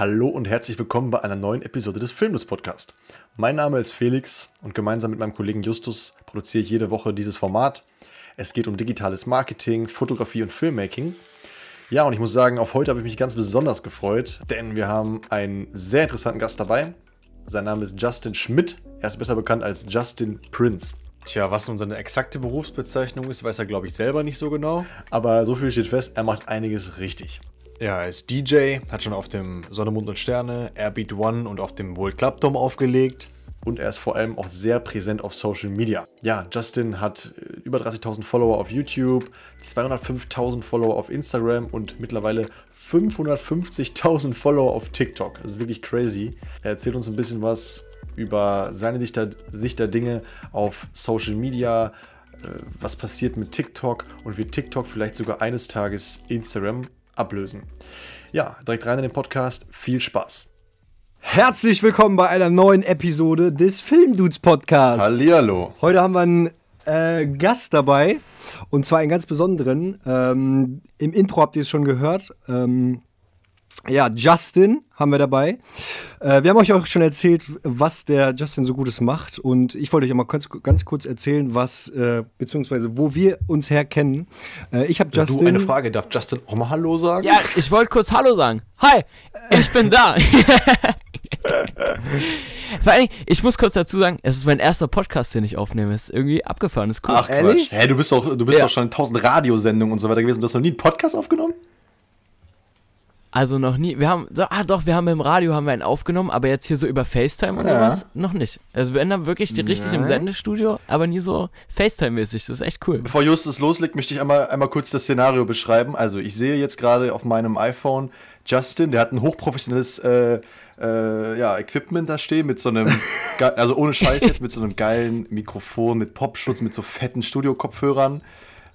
Hallo und herzlich willkommen bei einer neuen Episode des Filmless Podcast. Mein Name ist Felix und gemeinsam mit meinem Kollegen Justus produziere ich jede Woche dieses Format. Es geht um digitales Marketing, Fotografie und Filmmaking. Ja, und ich muss sagen, auf heute habe ich mich ganz besonders gefreut, denn wir haben einen sehr interessanten Gast dabei. Sein Name ist Justin Schmidt. Er ist besser bekannt als Justin Prince. Tja, was nun seine exakte Berufsbezeichnung ist, weiß er, glaube ich, selber nicht so genau. Aber so viel steht fest, er macht einiges richtig. Er ist DJ, hat schon auf dem Sonne, Mond und Sterne, Airbeat One und auf dem World Club Dome aufgelegt. Und er ist vor allem auch sehr präsent auf Social Media. Ja, Justin hat äh, über 30.000 Follower auf YouTube, 205.000 Follower auf Instagram und mittlerweile 550.000 Follower auf TikTok. Das ist wirklich crazy. Er erzählt uns ein bisschen was über seine Sicht der, Sicht der Dinge auf Social Media, äh, was passiert mit TikTok und wie TikTok vielleicht sogar eines Tages Instagram ablösen. Ja, direkt rein in den Podcast. Viel Spaß. Herzlich willkommen bei einer neuen Episode des Filmdudes Podcasts. Hallihallo. Heute haben wir einen äh, Gast dabei und zwar einen ganz besonderen. Ähm, Im Intro habt ihr es schon gehört. Ähm, ja, Justin haben wir dabei. Äh, wir haben euch auch schon erzählt, was der Justin so Gutes macht. Und ich wollte euch auch mal ganz, ganz kurz erzählen, was, äh, beziehungsweise wo wir uns herkennen. Äh, ich habe Justin. Du, eine Frage, darf Justin auch mal Hallo sagen? Ja, ich wollte kurz Hallo sagen. Hi, ich bin da. Vor allem, ich muss kurz dazu sagen, es ist mein erster Podcast, den ich aufnehme. Ist irgendwie abgefahren, ist cool. Ach, Ehrlich? Hä, du bist doch, du bist Ja. doch schon in tausend Radiosendungen und so weiter gewesen. Du hast noch nie einen Podcast aufgenommen? Also noch nie. Wir haben, so, ah doch, wir haben im Radio haben wir einen aufgenommen, aber jetzt hier so über FaceTime und Ja. sowas noch nicht. Also wir ändern wirklich die richtig im Nein. Sendestudio, aber nie so FaceTime-mäßig. Das ist echt cool. Bevor Justus loslegt, möchte ich einmal, einmal kurz das Szenario beschreiben. Also, ich sehe jetzt gerade auf meinem iPhone Justin, der hat ein hochprofessionelles äh, äh, ja, Equipment da stehen, mit so einem, also ohne Scheiß jetzt, mit so einem geilen Mikrofon, mit Popschutz, mit so fetten Studio-Kopfhörern.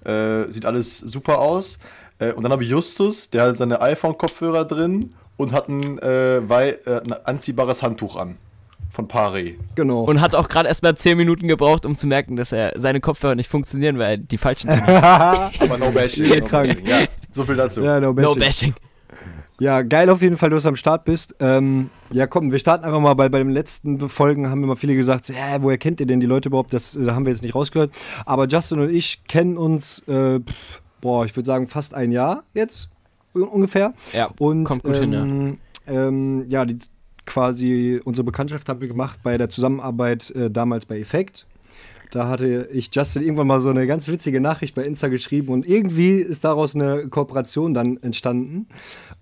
Äh, sieht alles super aus. Äh, und dann habe ich Justus, der hat seine iPhone-Kopfhörer drin und hat ein, äh, äh, ein anziehbares Handtuch an. Von Pare. Genau. Und hat auch gerade erst mal 10 Minuten gebraucht, um zu merken, dass er seine Kopfhörer nicht funktionieren, weil er die falschen hat. Aber no bashing. No krank. bashing. Ja, so viel dazu. ja, no, No bashing. bashing. Ja, geil auf jeden Fall, dass du am Start bist. Ähm, ja, komm, wir starten einfach mal, bei, bei den letzten Folgen haben immer viele gesagt, so, ja, woher kennt ihr denn die Leute überhaupt? Das äh, haben wir jetzt nicht rausgehört. Aber Justin und ich kennen uns, äh, pff, boah, ich würde sagen fast ein Jahr jetzt un- ungefähr. Ja, Und kommt gut hin, ja. ähm, ähm, ja, die, quasi unsere Bekanntschaft haben wir gemacht bei der Zusammenarbeit äh, damals bei Effekt. Da hatte ich Justin irgendwann mal so eine ganz witzige Nachricht bei Insta geschrieben und irgendwie ist daraus eine Kooperation dann entstanden.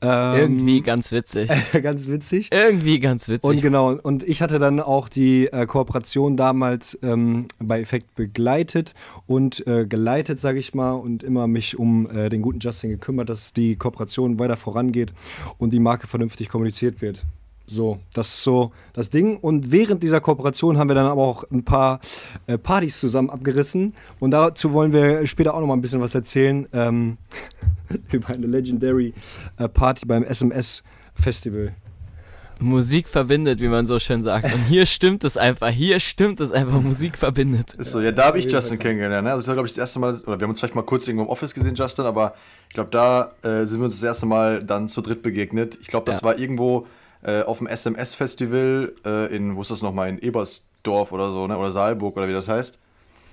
Ähm, Irgendwie ganz witzig. ganz witzig. Irgendwie ganz witzig. Und genau, und ich hatte dann auch die äh, Kooperation damals ähm, bei Effekt begleitet und äh, geleitet, sage ich mal, und immer mich um äh, den guten Justin gekümmert, dass die Kooperation weiter vorangeht und die Marke vernünftig kommuniziert wird. So, das ist so das Ding. Und während dieser Kooperation haben wir dann aber auch ein paar äh, Partys zusammen abgerissen. Und dazu wollen wir später auch noch mal ein bisschen was erzählen. Ähm, über eine Legendary äh, Party beim SMS Festival. Musik verbindet, wie man so schön sagt. Und hier stimmt es einfach. Hier stimmt es einfach. Musik verbindet. Ist so, ja, da habe ich Justin kennengelernt. Ne? Also, das war, glaube ich, das erste Mal, oder wir haben uns vielleicht mal kurz irgendwo im Office gesehen, Justin, aber ich glaube, da äh, sind wir uns das erste Mal dann zu dritt begegnet. Ich glaube, das Ja. war irgendwo äh, auf dem SMS-Festival äh, in, wo ist das nochmal, in Ebersdorf oder so, ne? Oder Saalburg oder wie das heißt.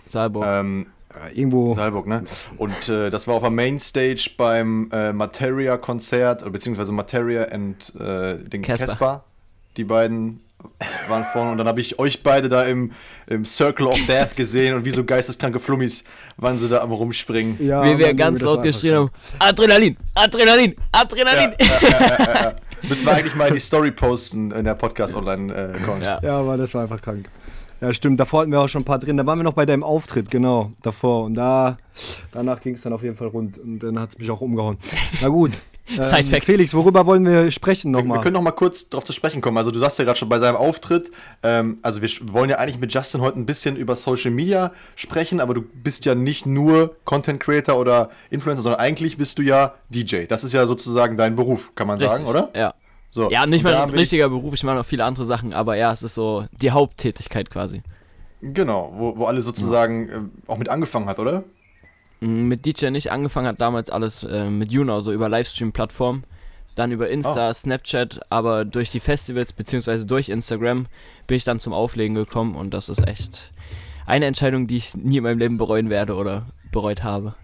Salbo. Ähm, Äh, irgendwo. Saalburg, ne? Und äh, das war auf der Mainstage beim äh, Materia-Konzert, oder beziehungsweise Materia und äh, den Casper. Die beiden waren vorne und dann habe ich euch beide da im, im Circle of Death gesehen und wie so geisteskranke Flummis waren sie da am rumspringen. Ja, wie wir ganz laut geschrien haben: Adrenalin, Adrenalin, Adrenalin. Ja, ja. Müssen wir eigentlich mal die Story posten in der Podcast-Online-Account. Ja. Ja, aber das war einfach krank. Ja, stimmt. Davor hatten wir auch schon ein paar drin. Da waren wir noch bei deinem Auftritt, genau, davor. Und da, danach ging es dann auf jeden Fall rund. Und dann hat es mich auch umgehauen. Na gut. Side Fact. Felix, worüber wollen wir sprechen Wir, wir nochmal? können noch mal kurz darauf zu sprechen kommen. Also du sagst ja gerade schon bei seinem Auftritt, ähm, also wir wollen ja eigentlich mit Justin heute ein bisschen über Social Media sprechen, aber du bist ja nicht nur Content Creator oder Influencer, sondern eigentlich bist du ja DJ. Das ist ja sozusagen dein Beruf, kann man sagen, oder? Ja. So. Ja, nicht mal ein wir- richtiger Beruf, ich mache noch viele andere Sachen, aber ja, es ist so die Haupttätigkeit quasi. Genau, wo, wo alle sozusagen äh, auch mit angefangen hat, oder? Mit DJ nicht angefangen hat damals alles äh, mit Juno, so über Livestream-Plattformen. dann über Insta, Ah. Snapchat, aber durch die Festivals beziehungsweise durch Instagram bin ich dann zum Auflegen gekommen und das ist echt eine Entscheidung, die ich nie in meinem Leben bereuen werde oder bereut habe.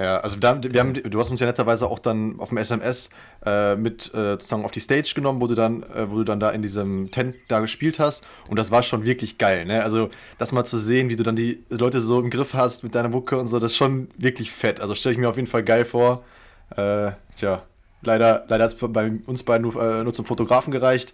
Ja, also da, wir haben, du hast uns ja netterweise auch dann auf dem SMS äh, mit äh, sozusagen auf die Stage genommen, wo du dann, äh, wo du dann da in diesem Tent da gespielt hast und das war schon wirklich geil, ne? Also das mal zu sehen, wie du dann die Leute so im Griff hast mit deiner Mucke und so, das ist schon wirklich fett. Also stelle ich mir auf jeden Fall geil vor. Äh, tja, leider, leider hat es bei uns beiden nur, äh, nur zum Fotografen gereicht.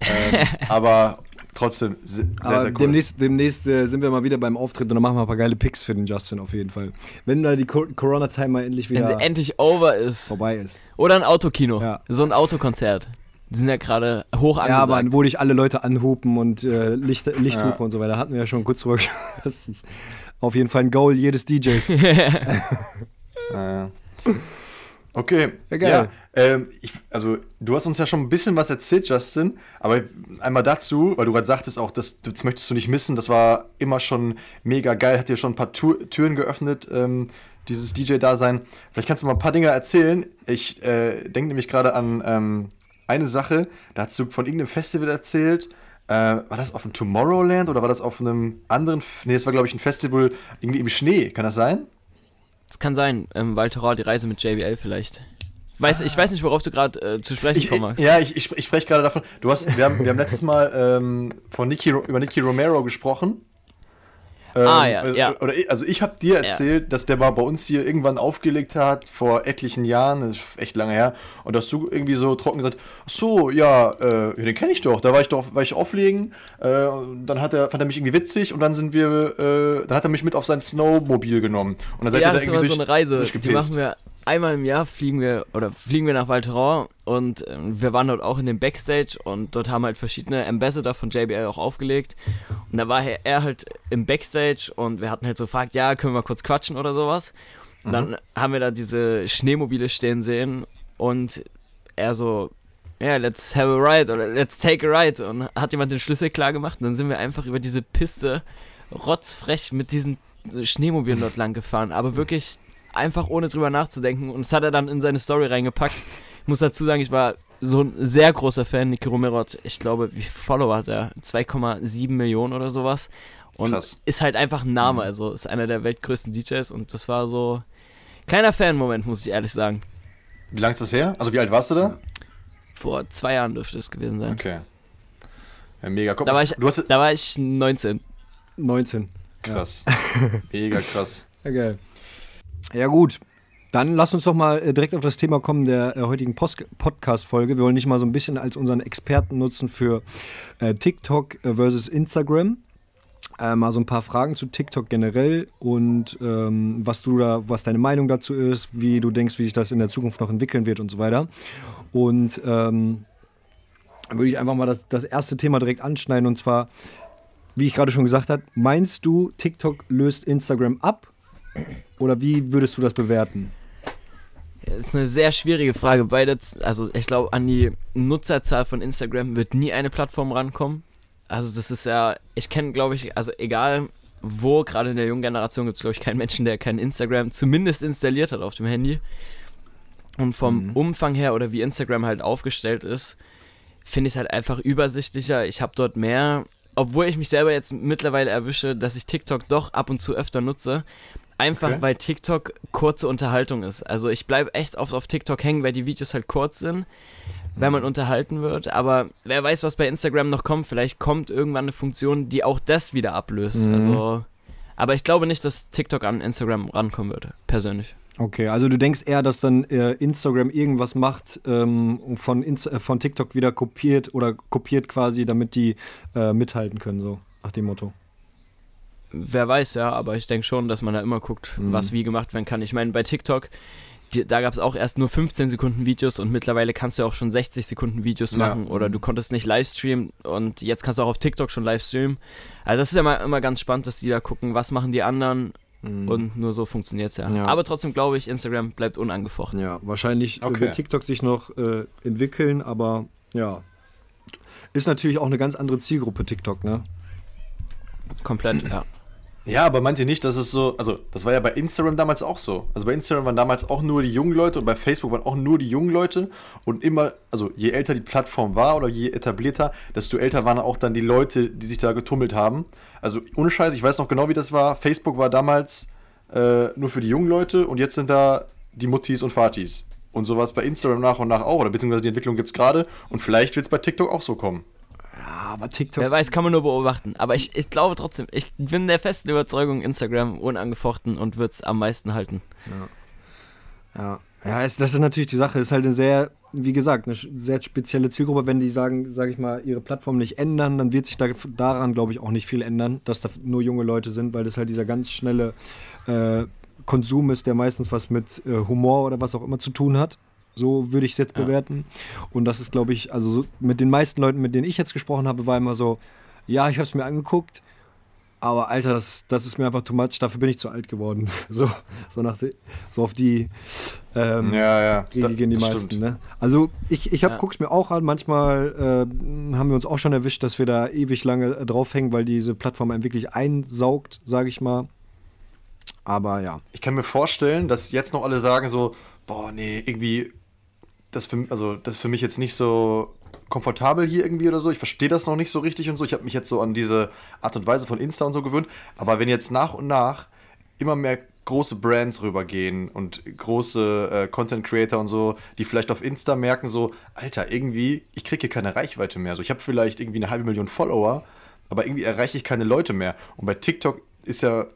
Ähm, aber trotzdem se- sehr, sehr cool. demnächst, demnächst äh, sind wir mal wieder beim Auftritt und dann machen wir ein paar geile Picks für den Justin auf jeden Fall. Wenn da die Co Corona-Time mal endlich Wenn wieder sie endlich over ist. vorbei ist. Oder ein Autokino. Ja. So ein Autokonzert. Die sind ja gerade hoch Ja, aber angesagt. wo dich alle Leute anhupen und äh, Licht, Lichthupe Ja. und so weiter, hatten wir ja schon kurz drüber gesprochen. Das ist auf jeden Fall ein Goal jedes DJs. Äh, okay. Ja, geil. Ja, ähm, ich, also du hast uns ja schon ein bisschen was erzählt, Justin, aber einmal dazu, weil du gerade sagtest auch, das, das möchtest du nicht missen, das war immer schon mega geil, hat dir schon ein paar Tür, Türen geöffnet, ähm, dieses DJ-Dasein. Vielleicht kannst du mal ein paar Dinge erzählen. Ich äh, denke nämlich gerade an ähm, eine Sache, da hast du von irgendeinem Festival erzählt. Äh, war das auf dem Tomorrowland oder war das auf einem anderen? F nee, das war, glaube ich, ein Festival irgendwie im Schnee. Kann das sein? Das kann sein. Ähm, Walter die Reise mit JBL vielleicht. Weiß, Ich weiß nicht, worauf du gerade äh, zu sprechen magst. ja, ich, ich, ich spreche gerade davon. Du hast, wir haben, wir haben letztes Mal ähm, von Nicky, über Nicky Romero gesprochen. Ähm, Ah, ja, äh, ja. Oder ich, also ich habe dir erzählt, dass der mal bei uns hier irgendwann aufgelegt hat vor etlichen Jahren, das ist echt lange her, und dass du irgendwie so trocken gesagt, so, ja, äh, ja den kenne ich doch, da war ich doch, war ich auflegen, äh, dann hat er, fand er mich irgendwie witzig und dann sind wir, äh, dann hat er mich mit auf sein Snowmobil genommen und dann seid ja, ihr da das ist immer irgendwie so durch, eine Reise. Die machen wir einmal im Jahr fliegen wir oder fliegen wir nach Val Thorens und ähm, wir waren dort auch in dem Backstage und dort haben halt verschiedene Ambassador von JBL auch aufgelegt. Und da war er er halt im Backstage und wir hatten halt so gefragt, ja, können wir kurz quatschen oder sowas. Und dann haben wir da diese Schneemobile stehen sehen und er so, ja, let's have a ride oder let's take a ride und hat jemand den Schlüssel klar gemacht und dann sind wir einfach über diese Piste rotzfrech mit diesen Schneemobilen dort lang gefahren, aber wirklich einfach ohne drüber nachzudenken und das hat er dann in seine Story reingepackt. Ich muss dazu sagen, ich war so ein sehr großer Fan. Nicky Romero hat, ich glaube, wie viele Follower hat er? 2,7 Millionen oder sowas. Und Krass. ist halt einfach ein Name, also ist einer der weltgrößten DJs und das war so kleiner Fan-Moment, muss ich ehrlich sagen. Wie lange ist das her? Also wie alt warst du da? Vor zwei Jahren dürfte es gewesen sein. Okay. Ja, mega. Guck, Da war ich, du hast, da war ich 19. 19. Krass. Mega krass. Ja, geil. Ja, gut. Dann lass uns doch mal äh, direkt auf das Thema kommen der äh, heutigen Podcast-Folge. Wir wollen dich mal so ein bisschen als unseren Experten nutzen für äh, TikTok äh, versus Instagram. Äh, mal so ein paar Fragen zu TikTok generell und ähm, was du da, was deine Meinung dazu ist, wie du denkst, wie sich das in der Zukunft noch entwickeln wird und so weiter. Und ähm, würde ich einfach mal das, das erste Thema direkt anschneiden und zwar, wie ich gerade schon gesagt habe, meinst du, TikTok löst Instagram ab? Oder wie würdest du das bewerten? Das ist eine sehr schwierige Frage. Beide, also ich glaube, an die Nutzerzahl von Instagram wird nie eine Plattform rankommen. Also das ist ja, ich kenne, glaube ich, also egal wo, gerade in der jungen Generation gibt es, glaube ich, keinen Menschen, der kein Instagram zumindest installiert hat auf dem Handy. Und vom Mhm. Umfang her oder wie Instagram halt aufgestellt ist, finde ich es halt einfach übersichtlicher. Ich habe dort mehr, obwohl ich mich selber jetzt mittlerweile erwische, dass ich TikTok doch ab und zu öfter nutze. Einfach Okay. weil TikTok kurze Unterhaltung ist. Also ich bleibe echt oft auf TikTok hängen, weil die Videos halt kurz sind, wenn man unterhalten wird. Aber wer weiß, was bei Instagram noch kommt. Vielleicht kommt irgendwann eine Funktion, die auch das wieder ablöst. Mhm. Also, aber ich glaube nicht, dass TikTok an Instagram rankommen würde, persönlich. Okay, also du denkst eher, dass dann äh, Instagram irgendwas macht, ähm, von, Inst äh, von TikTok wieder kopiert oder kopiert quasi, damit die äh, mithalten können, so nach dem Motto. Wer weiß, ja, aber ich denke schon, dass man da immer guckt, Mhm. was wie gemacht werden kann. Ich meine, bei TikTok, die, da gab es auch erst nur 15 Sekunden Videos und mittlerweile kannst du auch schon 60 Sekunden Videos Ja. machen oder du konntest nicht livestreamen und jetzt kannst du auch auf TikTok schon livestreamen. Also das ist ja immer, immer ganz spannend, dass die da gucken, was machen die anderen und nur so funktioniert es ja. Ja. Aber trotzdem glaube ich, Instagram bleibt unangefochten. Ja, wahrscheinlich Okay. wird TikTok sich noch äh, entwickeln, aber ja. Ist natürlich auch eine ganz andere Zielgruppe, TikTok, ne? Komplett, ja. Ja, aber meint ihr nicht, dass es so, also das war ja bei Instagram damals auch so. Also bei Instagram waren damals auch nur die jungen Leute und bei Facebook waren auch nur die jungen Leute und immer, also je älter die Plattform war oder je etablierter, desto älter waren auch dann die Leute, die sich da getummelt haben. Also ohne Scheiß, ich weiß noch genau, wie das war. Facebook war damals äh, nur für die jungen Leute und jetzt sind da die Muttis und Fatis. Und sowas bei Instagram nach und nach auch, oder beziehungsweise die Entwicklung gibt es gerade und vielleicht wird es bei TikTok auch so kommen. Aber TikTok. Wer weiß, kann man nur beobachten. Aber ich, ich glaube trotzdem, ich bin der festen Überzeugung, Instagram unangefochten und wird es am meisten halten. Ja. Ja, ja ist, das ist natürlich die Sache. Ist halt eine sehr, wie gesagt, eine sehr spezielle Zielgruppe. Wenn die sagen, sage ich mal, ihre Plattform nicht ändern, dann wird sich da, daran, glaube ich, auch nicht viel ändern, dass da nur junge Leute sind, weil das halt dieser ganz schnelle äh, Konsum ist, der meistens was mit äh, Humor oder was auch immer zu tun hat. So würde ich es jetzt ja. bewerten. Und das ist, glaube ich, also so mit den meisten Leuten, mit denen ich jetzt gesprochen habe, war immer so, ja, ich habe es mir angeguckt, aber Alter, das, das ist mir einfach too much, dafür bin ich zu alt geworden. So, so, nach, so auf die ähm, ja, ja. Regel gehen die meisten. Ne? Also ich, ich hab, ja. guck's mir auch an, manchmal äh, haben wir uns auch schon erwischt, dass wir da ewig lange äh, draufhängen, weil diese Plattform einen wirklich einsaugt, sage ich mal. Aber ja. Ich kann mir vorstellen, dass jetzt noch alle sagen so, boah, nee, irgendwie das für, also, das ist für mich jetzt nicht so komfortabel hier irgendwie oder so. Ich verstehe das noch nicht so richtig und so. Ich habe mich jetzt so an diese Art und Weise von Insta und so gewöhnt. Aber wenn jetzt nach und nach immer mehr große Brands rübergehen und große äh, Content Creator und so, die vielleicht auf Insta merken so, Alter, irgendwie, ich kriege hier keine Reichweite mehr. So, ich habe vielleicht irgendwie eine halbe Million Follower, aber irgendwie erreiche ich keine Leute mehr. Und bei TikTok ist ja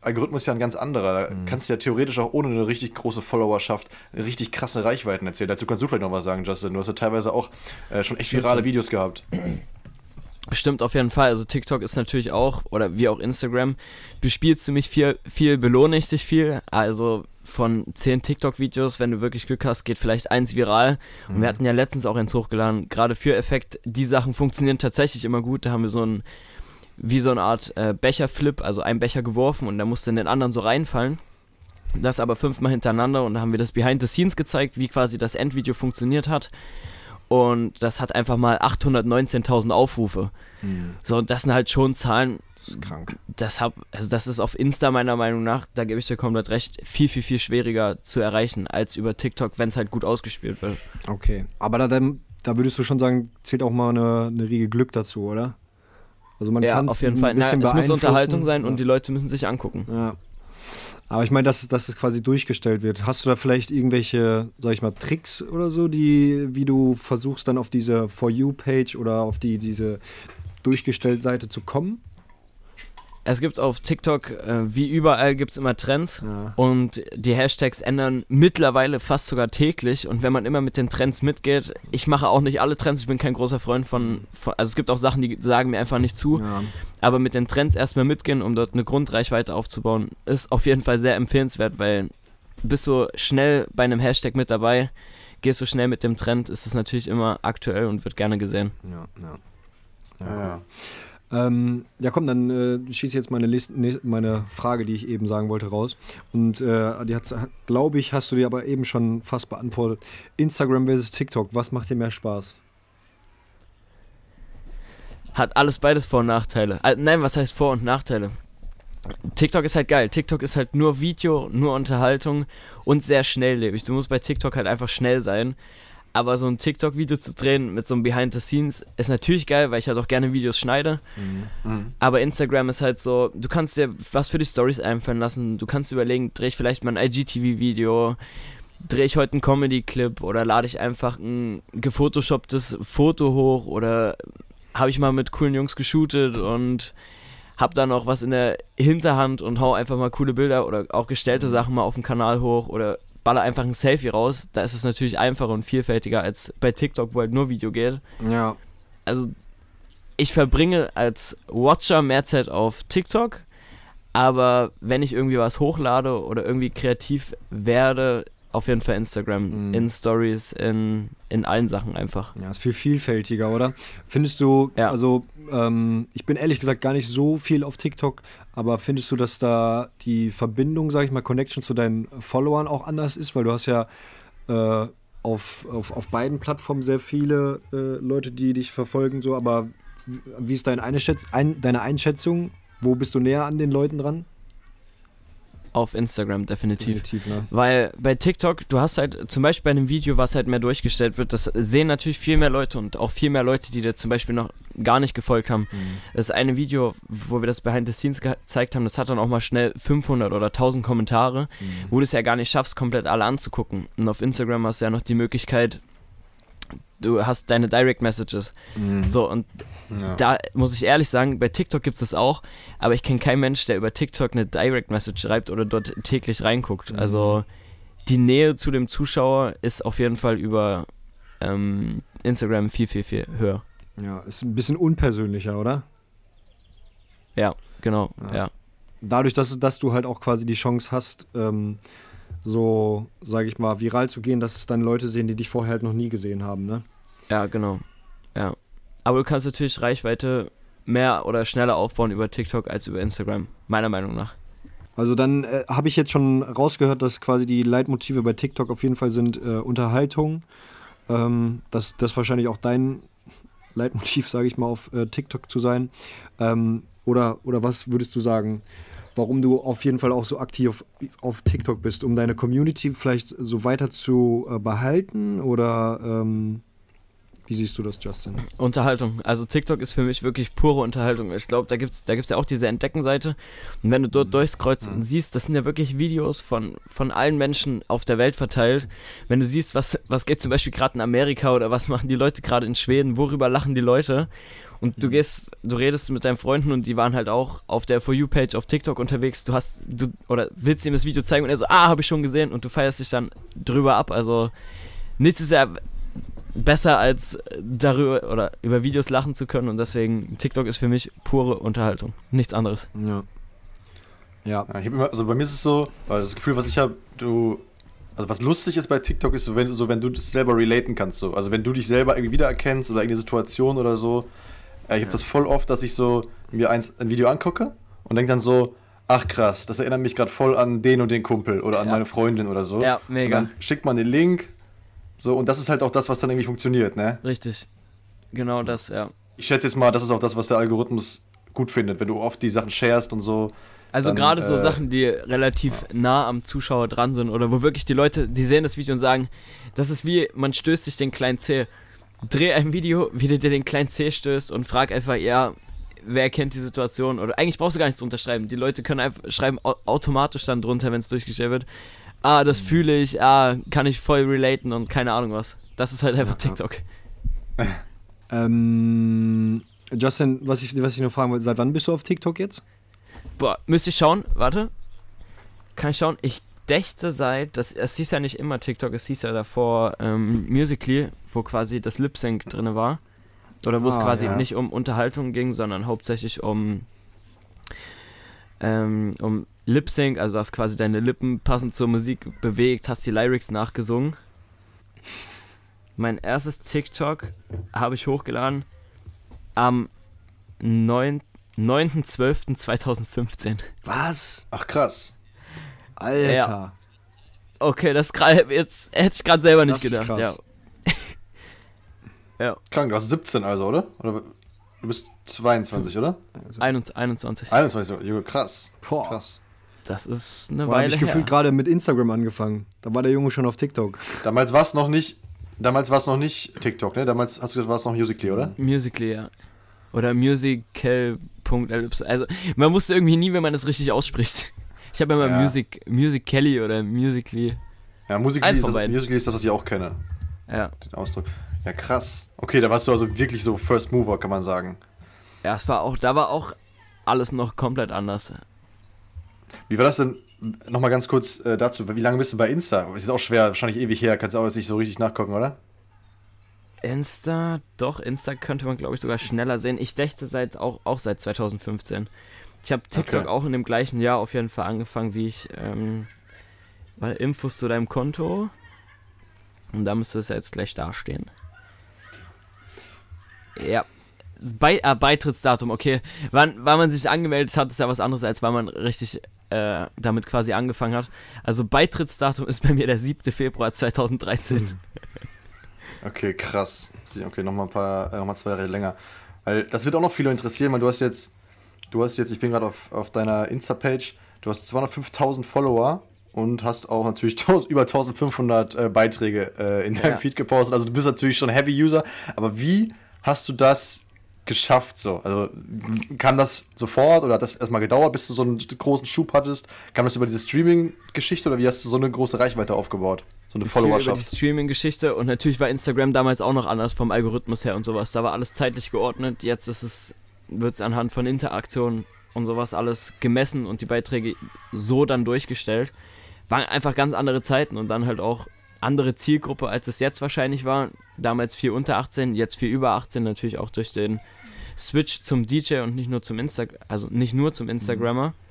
Algorithmus ja ein ganz anderer. Da mhm. kannst du ja theoretisch auch ohne eine richtig große Followerschaft richtig krasse Reichweiten erzählen. Dazu kannst du vielleicht noch was sagen, Justin. Du hast ja teilweise auch äh, schon echt virale Videos gehabt. Stimmt auf jeden Fall. Also TikTok ist natürlich auch, oder wie auch Instagram, bespielt ziemlich viel, viel belohnt dich viel. Also von zehn TikTok-Videos, wenn du wirklich Glück hast, geht vielleicht eins viral. Und wir mhm. hatten ja letztens auch eins hochgeladen, gerade für Effekt. Die Sachen funktionieren tatsächlich immer gut. Da haben wir so ein wie so eine Art äh, Becherflip, also ein Becher geworfen und der musste in den anderen so reinfallen. Das aber fünfmal hintereinander und da haben wir das Behind the Scenes gezeigt, wie quasi das Endvideo funktioniert hat. Und das hat einfach mal 819.000 Aufrufe. Mhm. So, und das sind halt schon Zahlen. Das ist krank. Das, hab, also das ist auf Insta meiner Meinung nach, da gebe ich dir komplett recht, viel, viel, viel schwieriger zu erreichen als über TikTok, wenn es halt gut ausgespielt wird. Okay, aber da, da würdest du schon sagen, zählt auch mal eine, eine Riege Glück dazu, oder? Also man ja, kann auf jeden Fall. Na, es muss Unterhaltung sein ja. und die Leute müssen sich angucken. Ja. Aber ich meine, dass, dass es quasi durchgestellt wird. Hast du da vielleicht irgendwelche, sag ich mal, Tricks oder so, die, wie du versuchst, dann auf diese For You-Page oder auf die, diese durchgestellt Seite zu kommen? Es gibt auf TikTok, äh, wie überall, gibt es immer Trends ja. und die Hashtags ändern mittlerweile fast sogar täglich und wenn man immer mit den Trends mitgeht, ich mache auch nicht alle Trends, ich bin kein großer Freund von, von also es gibt auch Sachen, die sagen mir einfach nicht zu, ja. aber mit den Trends erstmal mitgehen, um dort eine Grundreichweite aufzubauen, ist auf jeden Fall sehr empfehlenswert, weil bist du schnell bei einem Hashtag mit dabei, gehst du schnell mit dem Trend, ist es natürlich immer aktuell und wird gerne gesehen. Ja, ja. ja. ja. Ähm, ja, komm, dann äh, schieße ich jetzt meine, List, ne, meine Frage, die ich eben sagen wollte, raus. Und äh, die hat, glaube ich, hast du dir aber eben schon fast beantwortet. Instagram versus TikTok, was macht dir mehr Spaß? Hat alles beides Vor- und Nachteile. Äh, nein, was heißt Vor- und Nachteile? TikTok ist halt geil. TikTok ist halt nur Video, nur Unterhaltung und sehr schnelllebig. Du musst bei TikTok halt einfach schnell sein. Aber so ein TikTok-Video zu drehen mit so einem Behind the Scenes ist natürlich geil, weil ich halt auch gerne Videos schneide. Mhm. mhm. Aber Instagram ist halt so, du kannst dir was für die Stories einfallen lassen. Du kannst überlegen, drehe ich vielleicht mal ein IGTV-Video, drehe ich heute einen Comedy-Clip oder lade ich einfach ein gefotoshopptes Foto hoch oder habe ich mal mit coolen Jungs geshootet und hab dann auch was in der Hinterhand und hau einfach mal coole Bilder oder auch gestellte mhm. Sachen mal auf dem Kanal hoch oder baller einfach ein Selfie raus. Da ist es natürlich einfacher und vielfältiger als bei TikTok, wo halt nur Video geht. Ja. Also, ich verbringe als Watcher mehr Zeit auf TikTok, aber wenn ich irgendwie was hochlade oder irgendwie kreativ werde, auf jeden Fall Instagram. Mhm. In Stories, in, in allen Sachen einfach. Ja, ist viel vielfältiger, oder? Findest du, ja. also ähm, ich bin ehrlich gesagt gar nicht so viel auf TikTok, aber findest du, dass da die Verbindung, sag ich mal, Connection zu deinen Followern auch anders ist? Weil du hast ja äh, auf, auf, auf beiden Plattformen sehr viele äh, Leute, die dich verfolgen, so, aber wie ist deine, Einschätz ein, deine Einschätzung? wo bist du näher an den Leuten dran? Auf Instagram, definitiv. Definitiv, ne? Weil bei TikTok, du hast halt zum Beispiel bei einem Video, was halt mehr durchgestellt wird, das sehen natürlich viel mehr Leute und auch viel mehr Leute, die dir zum Beispiel noch gar nicht gefolgt haben. Das eine Video, wo wir das Behind the Scenes gezeigt haben, das hat dann auch mal schnell 500 oder 1000 Kommentare, wo du es ja gar nicht schaffst, komplett alle anzugucken. Und auf Instagram hast du ja noch die Möglichkeit, du hast deine Direct Messages. Mhm. So, und Ja. da muss ich ehrlich sagen, bei TikTok gibt es das auch, aber ich kenne keinen Mensch, der über TikTok eine Direct Message schreibt oder dort täglich reinguckt. Mhm. Also die Nähe zu dem Zuschauer ist auf jeden Fall über ähm, Instagram viel, viel, viel höher. Ja, ist ein bisschen unpersönlicher, oder? Ja, genau, Ja. ja. Dadurch, dass, dass du halt auch quasi die Chance hast, ähm, so, sage ich mal, viral zu gehen, dass es dann Leute sehen, die dich vorher halt noch nie gesehen haben, ne? Ja, genau. Ja. Aber du kannst natürlich Reichweite mehr oder schneller aufbauen über TikTok als über Instagram, meiner Meinung nach. Also dann äh, habe ich jetzt schon rausgehört, dass quasi die Leitmotive bei TikTok auf jeden Fall sind äh, Unterhaltung. Ähm, das, das ist wahrscheinlich auch dein Leitmotiv, sage ich mal, auf äh, TikTok zu sein. Ähm, oder, oder was würdest du sagen, warum du auf jeden Fall auch so aktiv auf, TikTok bist? Um deine Community vielleicht so weiter zu äh, behalten? Oder ähm, wie siehst du das, Justin? Unterhaltung. Also TikTok ist für mich wirklich pure Unterhaltung. Ich glaube, da gibt es da gibt's ja auch diese Entdeckenseite. Und wenn du dort durchscrollst und siehst, das sind ja wirklich Videos von, von allen Menschen auf der Welt verteilt. Wenn du siehst, was, was geht zum Beispiel gerade in Amerika oder was machen die Leute gerade in Schweden, worüber lachen die Leute. Und du gehst, du redest mit deinen Freunden und die waren halt auch auf der For You-Page auf TikTok unterwegs. Du hast, du, oder willst ihm das Video zeigen und er so, ah, habe ich schon gesehen und du feierst dich dann drüber ab. Also nichts ist ja besser als darüber oder über Videos lachen zu können und deswegen TikTok ist für mich pure Unterhaltung, nichts anderes. Ja. Ja. Ich hab immer, also bei mir ist es so, weil das Gefühl, was ich habe, du, also was lustig ist bei TikTok, ist so, wenn, so, wenn du das selber relaten kannst, so. Also wenn du dich selber irgendwie wiedererkennst oder irgendeine Situation oder so. Ich habe das voll oft, dass ich so mir eins, ein Video angucke und denke dann so, ach krass, das erinnert mich gerade voll an den und den Kumpel oder an Ja. meine Freundin oder so. Ja, Und mega. dann schickt man den Link, so, und das ist halt auch das, was dann irgendwie funktioniert, ne? Richtig. Genau das, ja. Ich schätze jetzt mal, das ist auch das, was der Algorithmus gut findet, wenn du oft die Sachen sharest und so. Also gerade so äh, Sachen, die relativ nah am Zuschauer dran sind oder wo wirklich die Leute, die sehen das Video und sagen, das ist wie, man stößt sich den kleinen Zeh. Dreh ein Video, wie du dir den kleinen Zeh stößt und frag einfach, ja, wer kennt die Situation oder eigentlich brauchst du gar nichts drunter schreiben. Die Leute können einfach schreiben au automatisch dann drunter, wenn es durchgestellt wird. Ah, das fühle ich, ah, kann ich voll relaten und keine Ahnung was. Das ist halt einfach. TikTok. Ähm, Justin, was ich, was ich noch fragen wollte, seit wann bist du auf TikTok jetzt? Boah, müsste ich schauen, warte. Kann ich schauen? Ich dächte seit, das, es hieß ja nicht immer TikTok, es hieß ja davor ähm, Musically, wo quasi das Lip Sync drin war. Oder wo es Ah, quasi ja. nicht um Unterhaltung ging, sondern hauptsächlich um, ähm, um Lip Sync, also hast quasi deine Lippen passend zur Musik bewegt, hast die Lyrics nachgesungen. Mein erstes TikTok habe ich hochgeladen am 9. 9.12.2015. Was? Ach krass. Alter. Okay, das gerade jetzt hätte ich gerade selber nicht Das ist gedacht, ja. krass. Krank, du hast 17 also, oder? Oder du bist 22, oder? 21, 21. 21, so. Junge, krass. Boah. Krass. Das ist eine Boah, hab Weile ich gefühlt her. gerade mit Instagram angefangen. Da war der Junge schon auf TikTok. Damals war es noch nicht, damals war es noch nicht TikTok, ne? Damals hast du gesagt, war es noch Musically, oder? Musically, ja. Oder musical.ly. Also, man wusste irgendwie nie, wenn man das richtig ausspricht. Ich habe immer Ja. Music, Musical.ly oder Musically. Ja, Musically ist, das. Musically ist das, was ich auch kenne, Ja. den Ausdruck. Ja, krass. Okay, da warst du also wirklich so First Mover, kann man sagen. Ja, es war auch, da war auch alles noch komplett anders. Wie war das denn, nochmal ganz kurz äh, dazu, wie lange bist du bei Insta? Ist jetzt auch schwer, wahrscheinlich ewig her, kannst du auch jetzt nicht so richtig nachgucken, oder? Insta, doch, Insta könnte man, glaube ich, sogar schneller sehen. Ich dächte seit auch, auch seit 2015. Ich habe TikTok Okay. auch in dem gleichen Jahr auf jeden Fall angefangen, wie ich ähm, mal Infos zu deinem Konto. Und da müsste es ja jetzt gleich dastehen. Ja. Bei, ah, Beitrittsdatum, okay. Wann, wann man sich angemeldet hat, ist ja was anderes, als wann man richtig äh, damit quasi angefangen hat. Also Beitrittsdatum ist bei mir der 7. Februar 2013. Okay, krass. Okay, nochmal ein paar, äh, nochmal zwei Jahre länger. Weil das wird auch noch viele interessieren, weil du hast jetzt du hast jetzt, ich bin gerade auf, auf deiner Insta-Page, du hast 205.000 Follower und hast auch natürlich 1000, über 1500 äh, Beiträge äh, in deinem Ja. Feed gepostet. Also du bist natürlich schon Heavy User, aber wie hast du das geschafft so? Also kam das sofort oder hat das erstmal gedauert, bis du so einen großen Schub hattest? Kam das über diese Streaming-Geschichte oder wie hast du so eine große Reichweite aufgebaut? So eine Viel über die Followerschaft? Streaming-Geschichte und natürlich war Instagram damals auch noch anders vom Algorithmus her und sowas. Da war alles zeitlich geordnet. Jetzt ist es, wird es anhand von Interaktion und sowas alles gemessen und die Beiträge so dann durchgestellt. Waren einfach ganz andere Zeiten und dann halt auch andere Zielgruppe, als es jetzt wahrscheinlich war. Damals viel unter 18, jetzt viel über 18, natürlich auch durch den Switch zum DJ und nicht nur zum Insta, also nicht nur zum Instagrammer. Das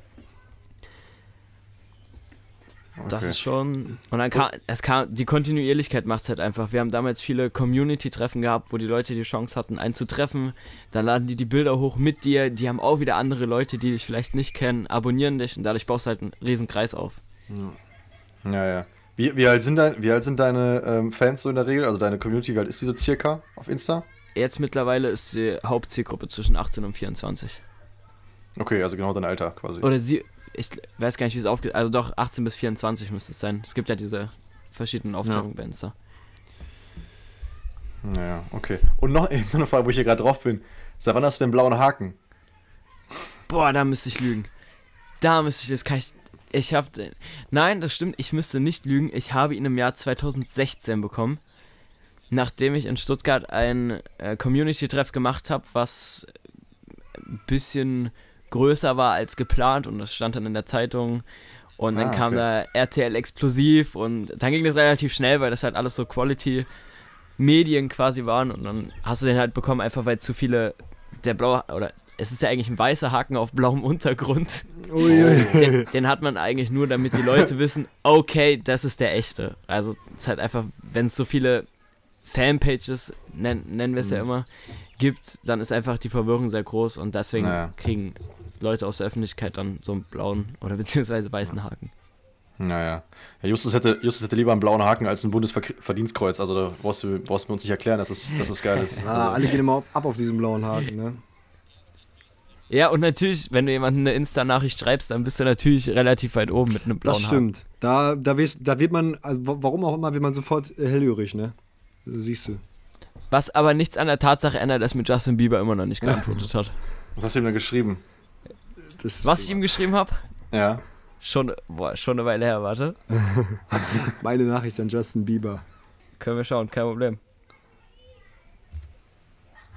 Okay. ist schon. Und dann kam, es kam, die Kontinuierlichkeit macht es halt einfach. Wir haben damals viele Community-Treffen gehabt, wo die Leute die Chance hatten, einen zu treffen. Dann laden die die Bilder hoch mit dir. Die haben auch wieder andere Leute, die dich vielleicht nicht kennen, abonnieren dich und dadurch baust du halt einen riesen Kreis auf. Ja, ja. Wie, wie, alt sind dein, wie alt sind deine ähm, Fans so in der Regel? Also deine Community, wie alt ist diese circa auf Insta? Jetzt mittlerweile ist die Hauptzielgruppe zwischen 18 und 24. Okay, also genau dein Alter quasi. Oder sie, ich weiß gar nicht, wie es aufgeht. Also doch, 18 bis 24 müsste es sein. Es gibt ja diese verschiedenen Aufteilungen bei Insta. Naja, okay. Und noch so eine Frage, wo ich hier gerade drauf bin. Seit wann hast du den blauen Haken? Boah, da müsste ich lügen. Da müsste ich, das kann ich, ich hab den, nein, das stimmt, ich müsste nicht lügen, ich habe ihn im Jahr 2016 bekommen, nachdem ich in Stuttgart ein äh, Community-Treff gemacht habe, was ein bisschen größer war als geplant und das stand dann in der Zeitung und dann Ah, kam okay. da RTL Explosiv und dann ging das relativ schnell, weil das halt alles so Quality Medien quasi waren und dann hast du den halt bekommen, einfach weil zu viele der blaue oder es ist ja eigentlich ein weißer Haken auf blauem Untergrund. Den, den hat man eigentlich nur, damit die Leute wissen, okay, das ist der echte. Also es ist halt einfach, wenn es so viele Fanpages, nen, nennen wir es ja Mhm. immer, gibt, dann ist einfach die Verwirrung sehr groß und deswegen Naja. kriegen Leute aus der Öffentlichkeit dann so einen blauen oder beziehungsweise weißen Haken. Naja. Ja, Justus, hätte, Justus hätte lieber einen blauen Haken als ein Bundesverdienstkreuz. Also da brauchst du, brauchst du mir uns nicht erklären, dass das, dass das geil ist. Ah, also, alle gehen immer ab auf diesen blauen Haken, ne? Ja, und natürlich, wenn du jemandem eine Insta-Nachricht schreibst, dann bist du natürlich relativ weit oben mit einem blauen Das stimmt. Da, da, wirst, da wird man, also wa- warum auch immer, wird man sofort äh, hellhörig, ne? Das siehst du. Was aber nichts an der Tatsache ändert, dass mir Justin Bieber immer noch nicht geantwortet hat. was hast du ihm da geschrieben? Was ich ihm geschrieben habe? Ja. Schon, boah, schon eine Weile her, warte. Meine Nachricht an Justin Bieber. Können wir schauen, kein Problem.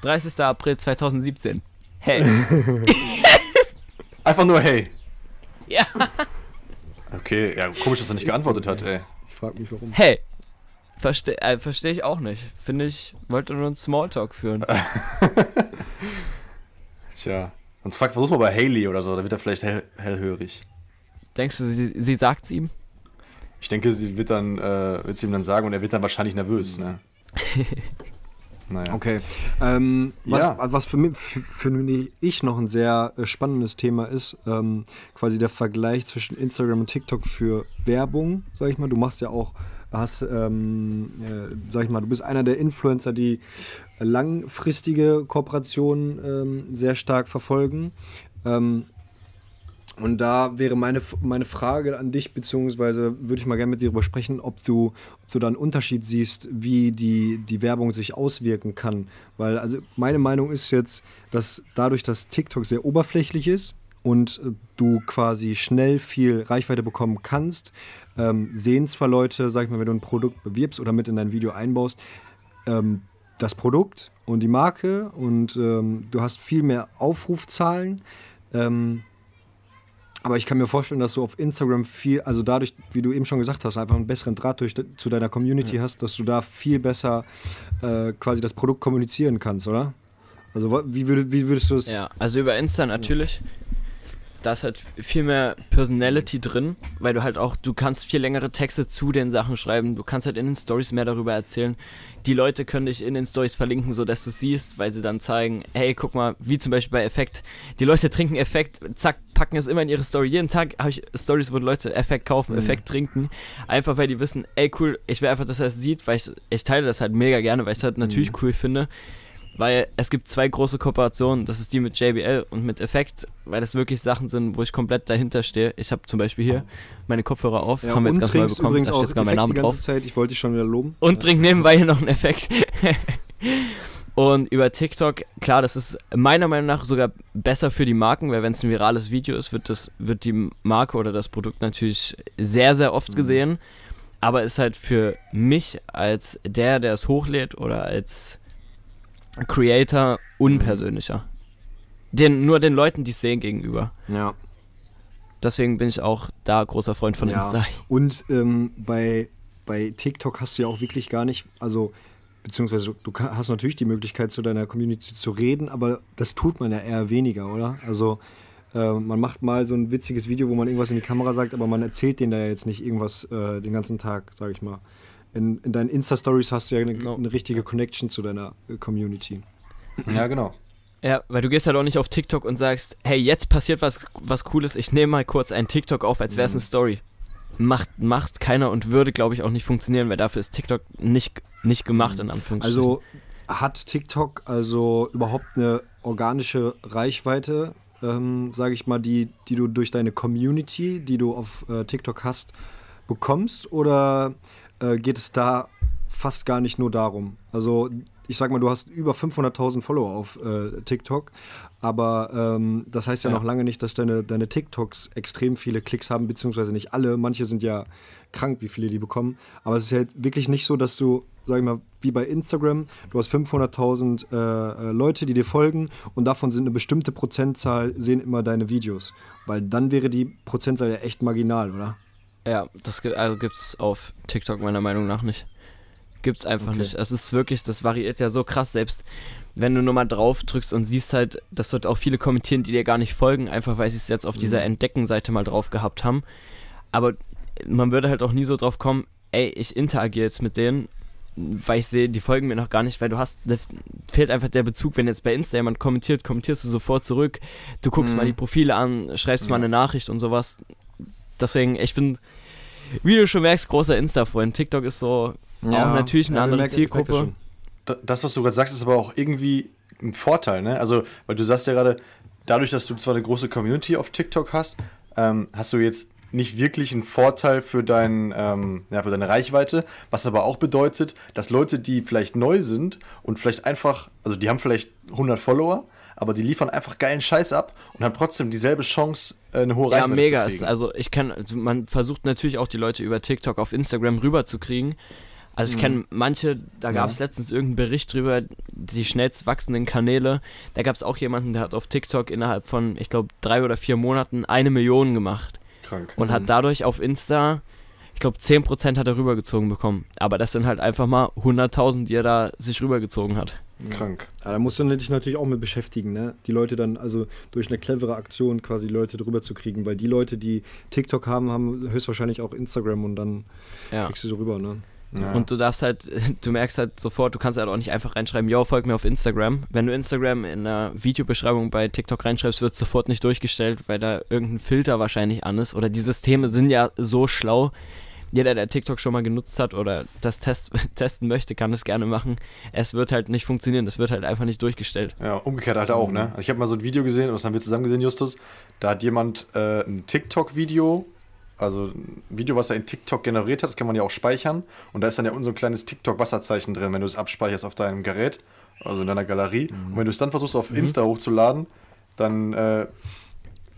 30. April 2017. Hey. Einfach nur hey. ja. Okay, ja, komisch, dass er nicht geantwortet hat, ey. Ich frage mich, warum. Hey. Verstehe äh, versteh ich auch nicht. Finde ich, wollte nur einen Smalltalk führen. Tja. Sonst frag, versuch's mal bei Haley oder so, da wird er vielleicht hell, hellhörig. Denkst du, sie, sie sagt's ihm? Ich denke, sie wird dann, äh, wird sie ihm dann sagen und er wird dann wahrscheinlich nervös, ne? naja. Okay. Ähm, was, Ja. was für mich, für, für mich ich noch ein sehr äh, spannendes Thema ist, ähm, quasi der Vergleich zwischen Instagram und TikTok für Werbung, sag ich mal. Du machst ja auch, hast, ähm, äh, sag ich mal, du bist einer der Influencer, die langfristige Kooperationen ähm, sehr stark verfolgen. Ähm, und da wäre meine, meine Frage an dich, beziehungsweise würde ich mal gerne mit dir darüber sprechen, ob du, ob du da einen Unterschied siehst, wie die, die Werbung sich auswirken kann. Weil, also meine Meinung ist jetzt, dass dadurch, dass TikTok sehr oberflächlich ist und äh, du quasi schnell viel Reichweite bekommen kannst, ähm, sehen zwar Leute, sag ich mal, wenn du ein Produkt bewirbst oder mit in dein Video einbaust, ähm, das Produkt und die Marke und ähm, du hast viel mehr Aufrufzahlen. Ähm, aber ich kann mir vorstellen, dass du auf Instagram viel, also dadurch, wie du eben schon gesagt hast, einfach einen besseren Draht durch, zu deiner Community hast, dass du da viel besser äh, quasi das Produkt kommunizieren kannst, oder? Also wie, würd, wie würdest du das? Ja, also über Insta natürlich. Da ist halt viel mehr Personality drin, weil du halt auch, du kannst viel längere Texte zu den Sachen schreiben, du kannst halt in den Stories mehr darüber erzählen. Die Leute können dich in den Stories verlinken, sodass du siehst, weil sie dann zeigen, hey, guck mal, wie zum Beispiel bei Effekt. Die Leute trinken Effekt, zack, packen es immer in ihre Story. Jeden Tag habe ich Stories, wo Leute Effekt kaufen, Effekt trinken. Einfach weil die wissen, ey cool, ich will einfach, dass er es sieht, weil ich, ich teile das halt mega gerne, weil ich es halt natürlich cool finde. Weil es gibt zwei große Kooperationen. Das ist die mit JBL und mit Effekt, weil das wirklich Sachen sind, wo ich komplett dahinter stehe. Ich habe zum Beispiel hier meine Kopfhörer auf, Ja, haben wir jetzt ganz neu bekommen, übrigens da steht sogar mein Effekt Name die drauf. ganze Zeit. Ich wollte dich schon wieder loben. Und trink nebenbei hier noch einen Effekt. und über TikTok, klar, das ist meiner Meinung nach sogar besser für die Marken, weil wenn es ein virales Video ist, wird, das, wird die Marke oder das Produkt natürlich sehr, sehr oft Mhm. gesehen. Aber ist halt für mich als der, der es hochlädt oder als Creator unpersönlicher. Den, nur den Leuten, die es sehen, gegenüber. Ja. Deswegen bin ich auch da großer Freund von Ja. Insta. Und ähm, bei, bei TikTok hast du ja auch wirklich gar nicht, also beziehungsweise du, hast natürlich die Möglichkeit, zu deiner Community zu reden, aber das tut man ja eher weniger, oder? Also äh, man macht mal so ein witziges Video, wo man irgendwas in die Kamera sagt, aber man erzählt denen da ja jetzt nicht irgendwas äh, den ganzen Tag, sag ich mal. In, in deinen Insta-Stories hast du ja eine, No. eine richtige Connection zu deiner äh, Community. Ja, genau. Ja, weil du gehst halt auch nicht auf TikTok und sagst, hey, jetzt passiert was, was Cooles, ich nehme mal kurz einen TikTok auf, als wäre es eine Story. Macht, macht keiner und würde, glaube ich, auch nicht funktionieren, weil dafür ist TikTok nicht, nicht gemacht, in Anführungsstrichen. Also hat TikTok also überhaupt eine organische Reichweite, ähm, sage ich mal, die, die du durch deine Community, die du auf äh, TikTok hast, bekommst? Oder äh, geht es da fast gar nicht nur darum? Also ich sag mal, du hast über 500.000 Follower auf äh, TikTok, aber ähm, das heißt ja, Ja. noch lange nicht, dass deine, deine TikToks extrem viele Klicks haben, beziehungsweise nicht alle. Manche sind ja krank, wie viele die bekommen. Aber es ist halt wirklich nicht so, dass du, sag ich mal, wie bei Instagram, du hast 500.000 äh, äh, Leute, die dir folgen und davon sind eine bestimmte Prozentzahl, sehen immer deine Videos. Weil dann wäre die Prozentzahl ja echt marginal, oder? Ja, das also gibt's auf TikTok meiner Meinung nach nicht. Gibt's einfach Okay. nicht. Es ist wirklich, das variiert ja so krass, selbst wenn du nur mal drauf drückst und siehst halt, dass dort auch viele kommentieren, die dir gar nicht folgen, einfach weil sie es jetzt auf dieser Mhm. Entdecken-Seite mal drauf gehabt haben. Aber man würde halt auch nie so drauf kommen, ey, ich interagiere jetzt mit denen, weil ich sehe, die folgen mir noch gar nicht, weil du hast, da fehlt einfach der Bezug, wenn jetzt bei Insta jemand kommentiert, kommentierst du sofort zurück, du guckst Mhm. mal die Profile an, schreibst mal Ja. eine Nachricht und sowas. Deswegen, ich bin, wie du schon merkst, großer Insta-Freund. TikTok ist so auch natürlich eine Ja, andere das Zielgruppe. Das, was du gerade sagst, ist aber auch irgendwie ein Vorteil, ne? Also, weil du sagst ja gerade, dadurch, dass du zwar eine große Community auf TikTok hast, ähm, hast du jetzt nicht wirklich einen Vorteil für, dein, ähm, ja, für deine Reichweite, was aber auch bedeutet, dass Leute, die vielleicht neu sind und vielleicht einfach, also die haben vielleicht 100 Follower, aber die liefern einfach geilen Scheiß ab und haben trotzdem dieselbe Chance, äh, eine hohe Ja, Reichweite mega. zu kriegen. also ich kann, also man versucht natürlich auch die Leute über TikTok auf Instagram rüberzukriegen. Also ich kenne manche, da gab es letztens irgendeinen Bericht drüber, die schnellst wachsenden Kanäle. Da gab es auch jemanden, der hat auf TikTok innerhalb von, ich glaube, drei oder vier Monaten eine Million gemacht. Krank. Und hat dadurch auf Insta, ich glaube, 10% hat er rübergezogen bekommen. Aber das sind halt einfach mal 100.000, die er da sich rübergezogen hat. Krank. Ja, da musst du dich natürlich auch mit beschäftigen, ne? Die Leute dann, also durch eine clevere Aktion quasi die Leute drüber zu kriegen, weil die Leute, die TikTok haben, haben höchstwahrscheinlich auch Instagram und dann Ja. kriegst du so rüber, ne? Ja. Und du darfst halt, du merkst halt sofort, du kannst halt auch nicht einfach reinschreiben, yo, folg mir auf Instagram. Wenn du Instagram in einer Videobeschreibung bei TikTok reinschreibst, wird sofort nicht durchgestellt, weil da irgendein Filter wahrscheinlich an ist. Oder die Systeme sind ja so schlau. Jeder, der TikTok schon mal genutzt hat oder das Test, testen möchte, kann es gerne machen. Es wird halt nicht funktionieren, es wird halt einfach nicht durchgestellt. Ja, umgekehrt halt auch, ne? Also ich habe mal so ein Video gesehen, das haben wir zusammen gesehen, Justus. Da hat jemand äh, ein TikTok-Video, also ein Video, was er in TikTok generiert hat, das kann man ja auch speichern. Und da ist dann ja so ein kleines TikTok-Wasserzeichen drin, wenn du es abspeicherst auf deinem Gerät, also in deiner Galerie. Und wenn du es dann versuchst auf Insta hochzuladen, dann äh,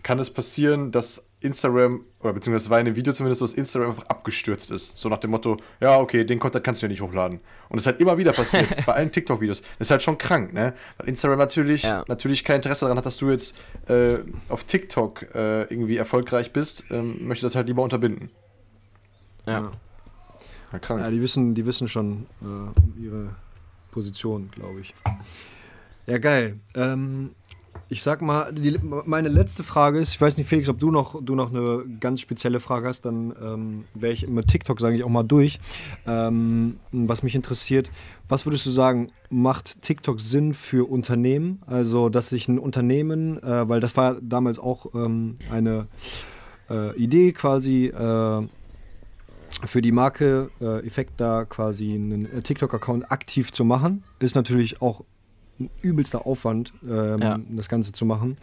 kann es passieren, dass Instagram, oder beziehungsweise es war in dem Video zumindest so, dass Instagram einfach abgestürzt ist. So nach dem Motto, ja, okay, den Content kannst du ja nicht hochladen. Und das ist halt immer wieder passiert, bei allen TikTok-Videos. Das ist halt schon krank, ne? Weil Instagram natürlich, Ja. natürlich kein Interesse daran hat, dass du jetzt äh, auf TikTok äh, irgendwie erfolgreich bist, ähm, möchte das halt lieber unterbinden. Ja. Ja, krank. Ja, die wissen, die wissen schon äh, um ihre Position, glaube ich. Ja, geil. Ähm, ich sag mal, die, meine letzte Frage ist, ich weiß nicht, Felix, ob du noch, du noch eine ganz spezielle Frage hast, dann ähm, wäre ich mit TikTok, sage ich auch mal durch. Ähm, was mich interessiert, was würdest du sagen, macht TikTok Sinn für Unternehmen? Also, dass sich ein Unternehmen, äh, weil das war damals auch ähm, eine äh, Idee quasi, äh, für die Marke äh, Effekt da quasi einen äh, TikTok-Account aktiv zu machen, ist natürlich auch ein übelster Aufwand, ähm, ja. das Ganze zu machen.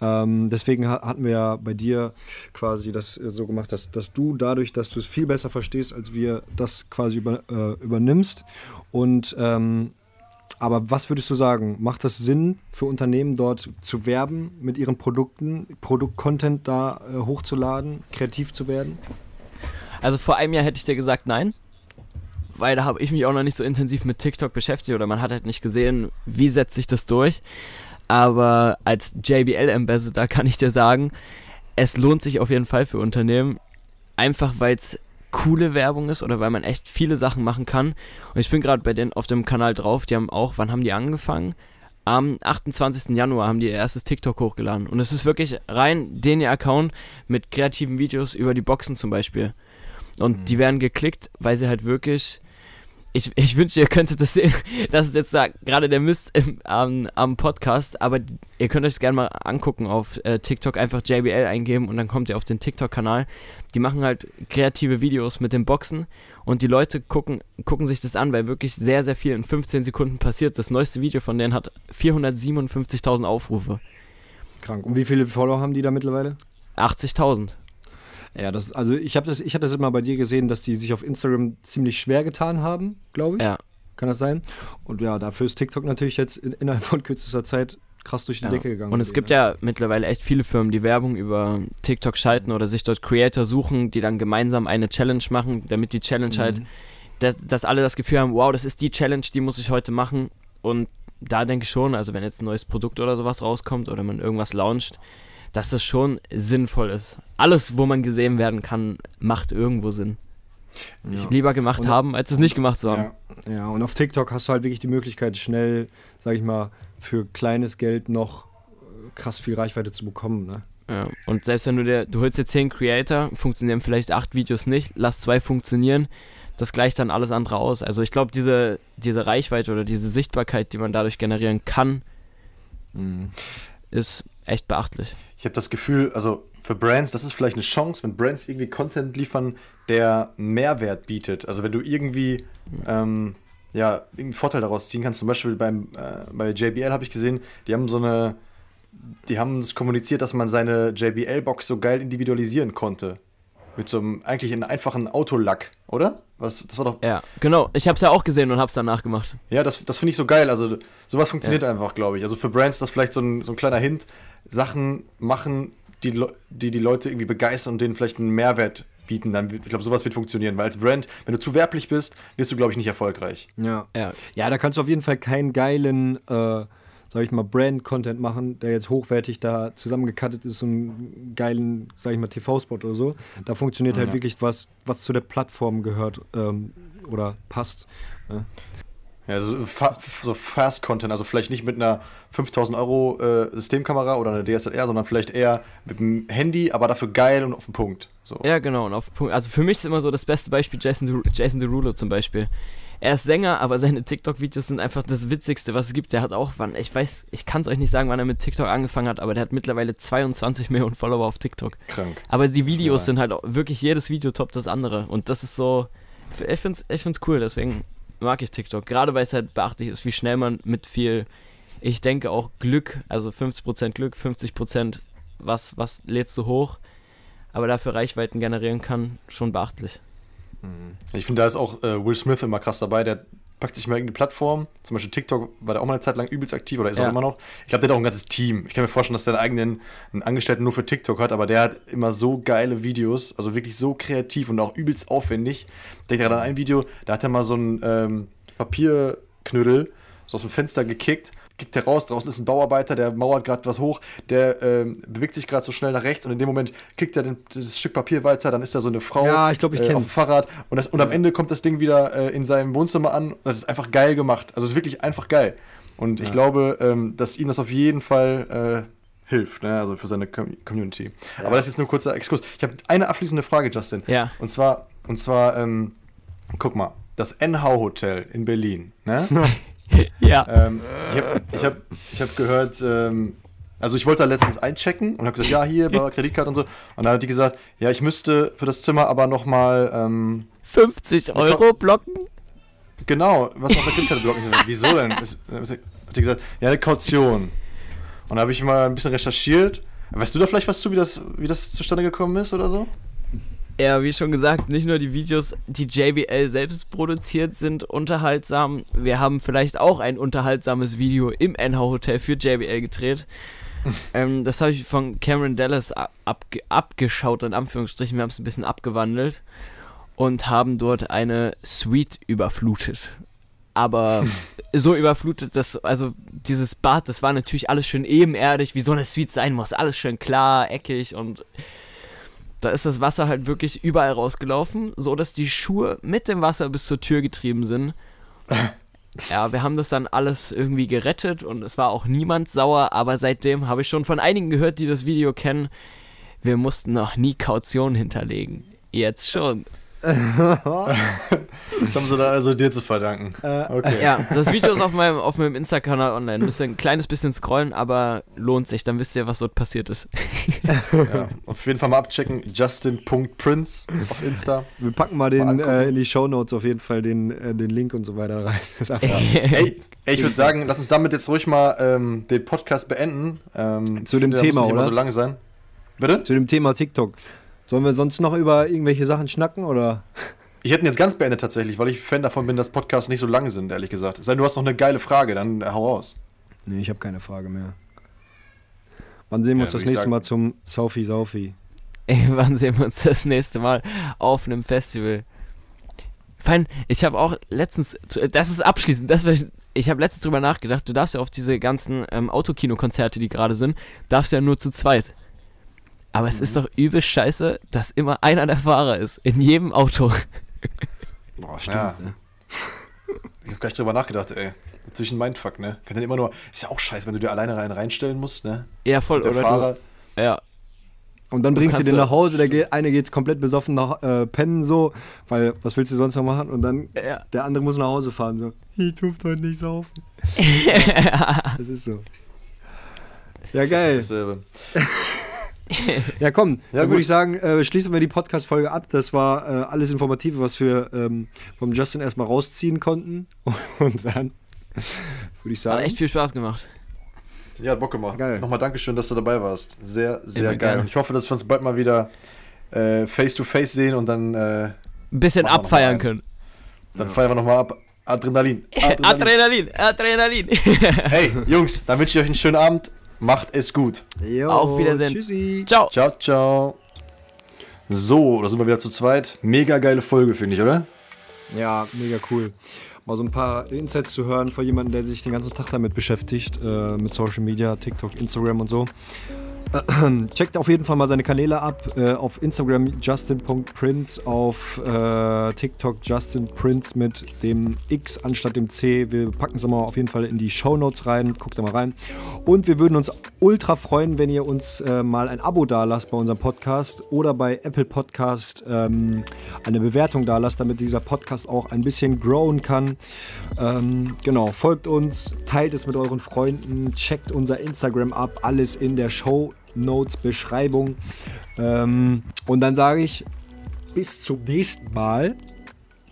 Ähm, deswegen ha hatten wir ja bei dir quasi das äh, so gemacht, dass, dass du dadurch, dass du es viel besser verstehst, als wir das quasi über, äh, übernimmst. Und ähm, aber was würdest du sagen? Macht das Sinn für Unternehmen dort zu werben mit ihren Produkten, Produktcontent da äh, hochzuladen, kreativ zu werden? Also vor einem Jahr hätte ich dir gesagt, nein. Weil da habe ich mich auch noch nicht so intensiv mit TikTok beschäftigt oder man hat halt nicht gesehen, wie setzt sich das durch. Aber als JBL-Ambassador kann ich dir sagen, es lohnt sich auf jeden Fall für Unternehmen, einfach weil es coole Werbung ist oder weil man echt viele Sachen machen kann. Und ich bin gerade bei denen auf dem Kanal drauf, die haben auch, wann haben die angefangen? Am 28. Januar haben die ihr erstes TikTok hochgeladen. Und es ist wirklich rein den ihr Account mit kreativen Videos über die Boxen zum Beispiel. Und mhm. die werden geklickt, weil sie halt wirklich ich, ich wünschte, ihr könntet das sehen. Das ist jetzt da gerade der Mist im, am, am Podcast, aber ihr könnt euch gerne mal angucken auf äh, TikTok, einfach JBL eingeben und dann kommt ihr auf den TikTok-Kanal. Die machen halt kreative Videos mit den Boxen und die Leute gucken, gucken sich das an, weil wirklich sehr, sehr viel in 15 Sekunden passiert. Das neueste Video von denen hat 457.000 Aufrufe. Krank. Und wie viele Follower haben die da mittlerweile? 80.000. Ja, das, also ich habe das, ich hatte das immer bei dir gesehen, dass die sich auf Instagram ziemlich schwer getan haben, glaube ich. Ja. Kann das sein? Und ja, dafür ist TikTok natürlich jetzt in, innerhalb von kürzester Zeit krass durch die ja. Decke gegangen. Und es gibt ne? ja mittlerweile echt viele Firmen, die Werbung über TikTok schalten oder sich dort Creator suchen, die dann gemeinsam eine Challenge machen, damit die Challenge halt, mhm. halt, dass, dass alle das Gefühl haben, wow, das ist die Challenge, die muss ich heute machen. Und da denke ich schon, also wenn jetzt ein neues Produkt oder sowas rauskommt oder man irgendwas launcht, dass das schon sinnvoll ist. Alles, wo man gesehen werden kann, macht irgendwo Sinn. Ja. Lieber gemacht und, haben, als es nicht gemacht zu haben. Ja. ja, und auf TikTok hast du halt wirklich die Möglichkeit, schnell, sag ich mal, für kleines Geld noch äh, krass viel Reichweite zu bekommen. Ne? Ja, und selbst wenn du dir, du holst dir 10 Creator, funktionieren vielleicht 8 Videos nicht, lass zwei funktionieren, das gleicht dann alles andere aus. Also ich glaube, diese, diese Reichweite oder diese Sichtbarkeit, die man dadurch generieren kann, mhm. ist echt beachtlich. Ich habe das Gefühl, also für Brands, das ist vielleicht eine Chance, wenn Brands irgendwie Content liefern, der Mehrwert bietet. Also wenn du irgendwie ähm, ja, einen Vorteil daraus ziehen kannst. Zum Beispiel beim, äh, bei JBL habe ich gesehen, die haben so eine, die haben es kommuniziert, dass man seine JBL-Box so geil individualisieren konnte. Mit so einem eigentlich einen einfachen Autolack, oder? Was, das war doch. Ja, genau. Ich habe es ja auch gesehen und habe es danach gemacht. Ja, das, das finde ich so geil. Also sowas funktioniert ja. einfach, glaube ich. Also für Brands das vielleicht so ein, so ein kleiner Hint. Sachen machen, die, die die Leute irgendwie begeistern und denen vielleicht einen Mehrwert bieten, dann ich glaube, sowas wird funktionieren. Weil als Brand, wenn du zu werblich bist, wirst du, glaube ich, nicht erfolgreich. Ja. ja. Ja, da kannst du auf jeden Fall keinen geilen, äh, sag ich mal, Brand-Content machen, der jetzt hochwertig da zusammengekattet ist, so einen geilen, sag ich mal, TV-Spot oder so. Da funktioniert halt ja. halt wirklich was, was zu der Plattform gehört ähm, oder passt. Ja. Ja, so, fa so Fast-Content, also vielleicht nicht mit einer 5000 Euro äh, Systemkamera oder einer DSLR, sondern vielleicht eher mit dem Handy, aber dafür geil und auf den Punkt. So. Ja, genau, und auf den Punkt. Also für mich ist immer so das beste Beispiel Jason, Jason Derulo zum Beispiel. Er ist Sänger, aber seine TikTok-Videos sind einfach das Witzigste, was es gibt. Der hat auch, wann, ich weiß, ich kann es euch nicht sagen, wann er mit TikTok angefangen hat, aber der hat mittlerweile 22 Millionen Follower auf TikTok. Krank. Aber die Videos sind halt auch, wirklich jedes Video toppt das andere. Und das ist so, ich finde es ich find's cool, deswegen mag ich TikTok. Gerade weil es halt beachtlich ist, wie schnell man mit viel, ich denke auch Glück, also 50% Glück, 50% was, was lädst du hoch, aber dafür Reichweiten generieren kann, schon beachtlich. Mhm. Ich finde, da ist auch äh, Will Smith immer krass dabei. Der packt sich mal irgendeine Plattform, zum Beispiel TikTok war der auch mal eine Zeit lang übelst aktiv oder ist ja. auch immer noch. Ich glaube, der hat auch ein ganzes Team. Ich kann mir vorstellen, dass der einen eigenen einen Angestellten nur für TikTok hat, aber der hat immer so geile Videos, also wirklich so kreativ und auch übelst aufwendig. Ich denke gerade an ein Video, da hat er mal so einen ähm, Papierknödel so aus dem Fenster gekickt kickt heraus, draußen ist ein Bauarbeiter, der mauert gerade was hoch, der ähm, bewegt sich gerade so schnell nach rechts und in dem Moment kickt er den, das Stück Papier weiter, dann ist da so eine Frau ja, ich glaub, ich äh, auf dem Fahrrad und, das, und am Ende kommt das Ding wieder äh, in seinem Wohnzimmer an. Das ist einfach geil gemacht. Also es ist wirklich einfach geil. Und ja. ich glaube, ähm, dass ihm das auf jeden Fall äh, hilft, ne? also für seine Com Community. Ja. Aber das ist nur ein kurzer Exkurs. Ich habe eine abschließende Frage, Justin. Ja. Und zwar, und zwar, ähm, guck mal, das NH Hotel in Berlin, ne? ja. Ähm, ich habe ich hab, ich hab gehört, ähm, also ich wollte da letztens einchecken und habe gesagt, ja, hier bei Kreditkarte und so. Und dann hat die gesagt, ja, ich müsste für das Zimmer aber nochmal ähm, 50 Euro blocken? Genau, was auf der Kreditkarte blocken. Wieso denn? Hat die gesagt, ja, eine Kaution. Und da habe ich mal ein bisschen recherchiert. Weißt du da vielleicht was zu, wie das, wie das zustande gekommen ist oder so? Ja, wie schon gesagt, nicht nur die Videos, die JBL selbst produziert, sind unterhaltsam. Wir haben vielleicht auch ein unterhaltsames Video im NH Hotel für JBL gedreht. ähm, das habe ich von Cameron Dallas abge abgeschaut, in Anführungsstrichen. Wir haben es ein bisschen abgewandelt und haben dort eine Suite überflutet. Aber so überflutet, dass, also dieses Bad, das war natürlich alles schön ebenerdig, wie so eine Suite sein muss. Alles schön klar, eckig und da ist das Wasser halt wirklich überall rausgelaufen, so dass die Schuhe mit dem Wasser bis zur Tür getrieben sind. Ja, wir haben das dann alles irgendwie gerettet und es war auch niemand sauer, aber seitdem habe ich schon von einigen gehört, die das Video kennen, wir mussten noch nie Kaution hinterlegen. Jetzt schon. das haben sie dann also dir zu verdanken. Äh, okay. Ja, das Video ist auf meinem, auf meinem Insta-Kanal online. Müsst ihr ein kleines bisschen scrollen, aber lohnt sich, dann wisst ihr, was dort passiert ist. ja, auf jeden Fall mal abchecken. Justin.prince auf Insta. Wir packen mal den mal äh, in die Show Notes auf jeden Fall den, äh, den Link und so weiter rein. ey, ey, ich würde sagen, lass uns damit jetzt ruhig mal ähm, den Podcast beenden. Ähm, Zu dem finde, Thema, oder? so lang sein. Bitte? Zu dem Thema TikTok. Sollen wir sonst noch über irgendwelche Sachen schnacken oder? Ich hätte ihn jetzt ganz beendet tatsächlich, weil ich Fan davon bin, dass Podcasts nicht so lang sind, ehrlich gesagt. Sei du hast noch eine geile Frage, dann äh, hau raus. Nee, ich habe keine Frage mehr. Wann sehen wir ja, uns das nächste Mal zum Saufi Saufi? Ey, wann sehen wir uns das nächste Mal auf einem Festival? Fein, ich habe auch letztens, das ist abschließend, das ich, ich habe letztens drüber nachgedacht, du darfst ja auf diese ganzen ähm, Autokino-Konzerte, die gerade sind, darfst ja nur zu zweit. Aber es ist mhm. doch übel scheiße, dass immer einer der Fahrer ist. In jedem Auto. Boah, stimmt, ja. ne? Ich hab gleich drüber nachgedacht, ey. Ein Mindfuck, ne? Kann dann immer nur. Ist ja auch scheiße, wenn du dir alleine rein reinstellen musst, ne? Ja, voll, der oder? Fahrer. Du, ja. Und dann bringst du den nach Hause, der geht, eine geht komplett besoffen nach äh, pennen so, weil was willst du sonst noch machen? Und dann ja. der andere muss nach Hause fahren so. Ich tue heute nicht saufen. das ist so. Ja, geil. Dasselbe. ja, komm, ja, dann würde ich sagen, äh, schließen wir die Podcast-Folge ab. Das war äh, alles Informative, was wir ähm, vom Justin erstmal rausziehen konnten. Und dann würde ich sagen. Hat echt viel Spaß gemacht. Ja, hat Bock gemacht. Geil. Nochmal Dankeschön, dass du dabei warst. Sehr, sehr Immer geil. Gerne. Und ich hoffe, dass wir uns bald mal wieder äh, face to face sehen und dann. Äh, ein bisschen abfeiern können. Dann ja. feiern wir nochmal ab. Adrenalin. Adrenalin. Adrenalin. Adrenalin. hey, Jungs, dann wünsche ich euch einen schönen Abend. Macht es gut. Jo, Auf Wiedersehen. Tschüssi. Ciao. Ciao, ciao. So, da sind wir wieder zu zweit. Mega geile Folge, finde ich, oder? Ja, mega cool. Mal so ein paar Insights zu hören von jemandem, der sich den ganzen Tag damit beschäftigt, äh, mit Social Media, TikTok, Instagram und so. Checkt auf jeden Fall mal seine Kanäle ab. Äh, auf Instagram justin.prince, auf äh, TikTok justinprince mit dem X anstatt dem C. Wir packen es mal auf jeden Fall in die Show Notes rein. Guckt da mal rein. Und wir würden uns ultra freuen, wenn ihr uns äh, mal ein Abo da lasst bei unserem Podcast oder bei Apple Podcast ähm, eine Bewertung da lasst, damit dieser Podcast auch ein bisschen growen kann. Ähm, genau, folgt uns, teilt es mit euren Freunden, checkt unser Instagram ab, alles in der Show Notes, Beschreibung. Ähm, und dann sage ich bis zum nächsten Mal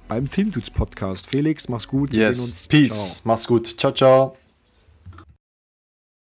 beim Filmdudes Podcast. Felix, mach's gut. yes, Peace. Ciao. Mach's gut. Ciao, ciao.